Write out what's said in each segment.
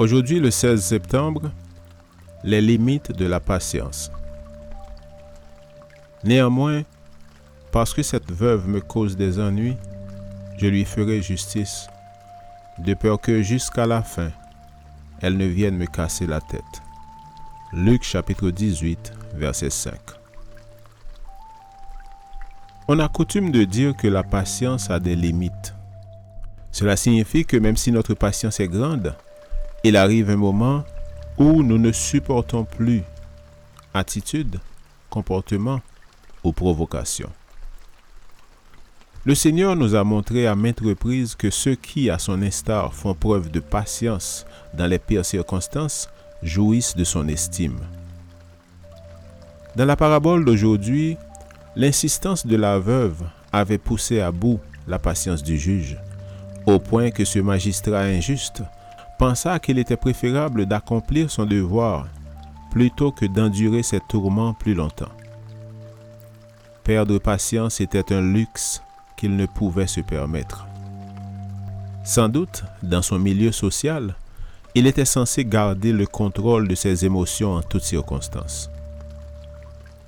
Aujourd'hui, le 16 septembre, les limites de la patience. Néanmoins, parce que cette veuve me cause des ennuis, je lui ferai justice, de peur que jusqu'à la fin, elle ne vienne me casser la tête. Luc chapitre 18, verset 5. On a coutume de dire que la patience a des limites. Cela signifie que même si notre patience est grande, il arrive un moment où nous ne supportons plus attitude, comportement ou provocation. Le Seigneur nous a montré à maintes reprises que ceux qui, à son instar, font preuve de patience dans les pires circonstances jouissent de son estime. Dans la parabole d'aujourd'hui, l'insistance de la veuve avait poussé à bout la patience du juge, au point que ce magistrat injuste pensa qu'il était préférable d'accomplir son devoir plutôt que d'endurer ses tourments plus longtemps. Perdre patience était un luxe qu'il ne pouvait se permettre. Sans doute, dans son milieu social, il était censé garder le contrôle de ses émotions en toutes circonstances.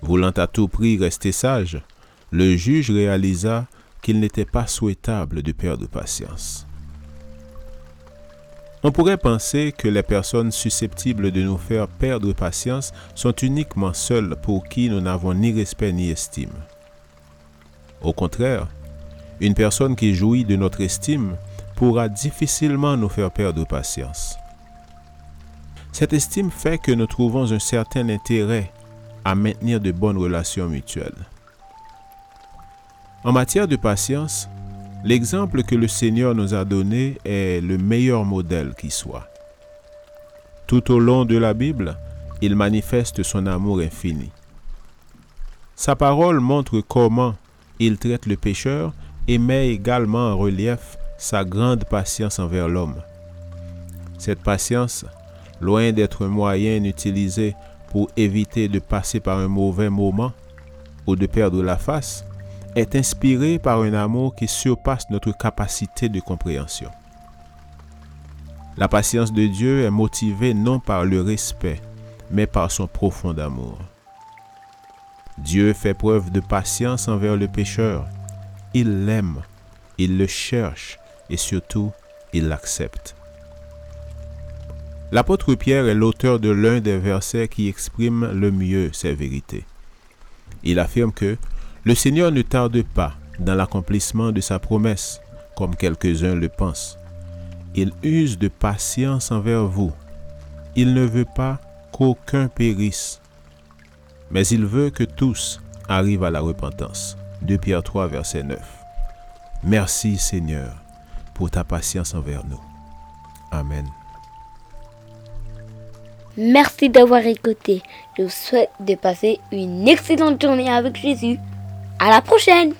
Voulant à tout prix rester sage, le juge réalisa qu'il n'était pas souhaitable de perdre patience. On pourrait penser que les personnes susceptibles de nous faire perdre patience sont uniquement celles pour qui nous n'avons ni respect ni estime. Au contraire, une personne qui jouit de notre estime pourra difficilement nous faire perdre patience. Cette estime fait que nous trouvons un certain intérêt à maintenir de bonnes relations mutuelles. En matière de patience, L'exemple que le Seigneur nous a donné est le meilleur modèle qui soit. Tout au long de la Bible, il manifeste son amour infini. Sa parole montre comment il traite le pécheur et met également en relief sa grande patience envers l'homme. Cette patience, loin d'être un moyen utilisé pour éviter de passer par un mauvais moment ou de perdre la face, est inspiré par un amour qui surpasse notre capacité de compréhension. La patience de Dieu est motivée non par le respect, mais par son profond amour. Dieu fait preuve de patience envers le pécheur. Il l'aime, il le cherche et surtout, il l'accepte. L'apôtre Pierre est l'auteur de l'un des versets qui exprime le mieux ces vérités. Il affirme que le Seigneur ne tarde pas dans l'accomplissement de sa promesse, comme quelques-uns le pensent. Il use de patience envers vous. Il ne veut pas qu'aucun périsse, mais il veut que tous arrivent à la repentance. 2 Pierre 3, verset 9. Merci Seigneur pour ta patience envers nous. Amen. Merci d'avoir écouté. Je vous souhaite de passer une excellente journée avec Jésus. À la prochaine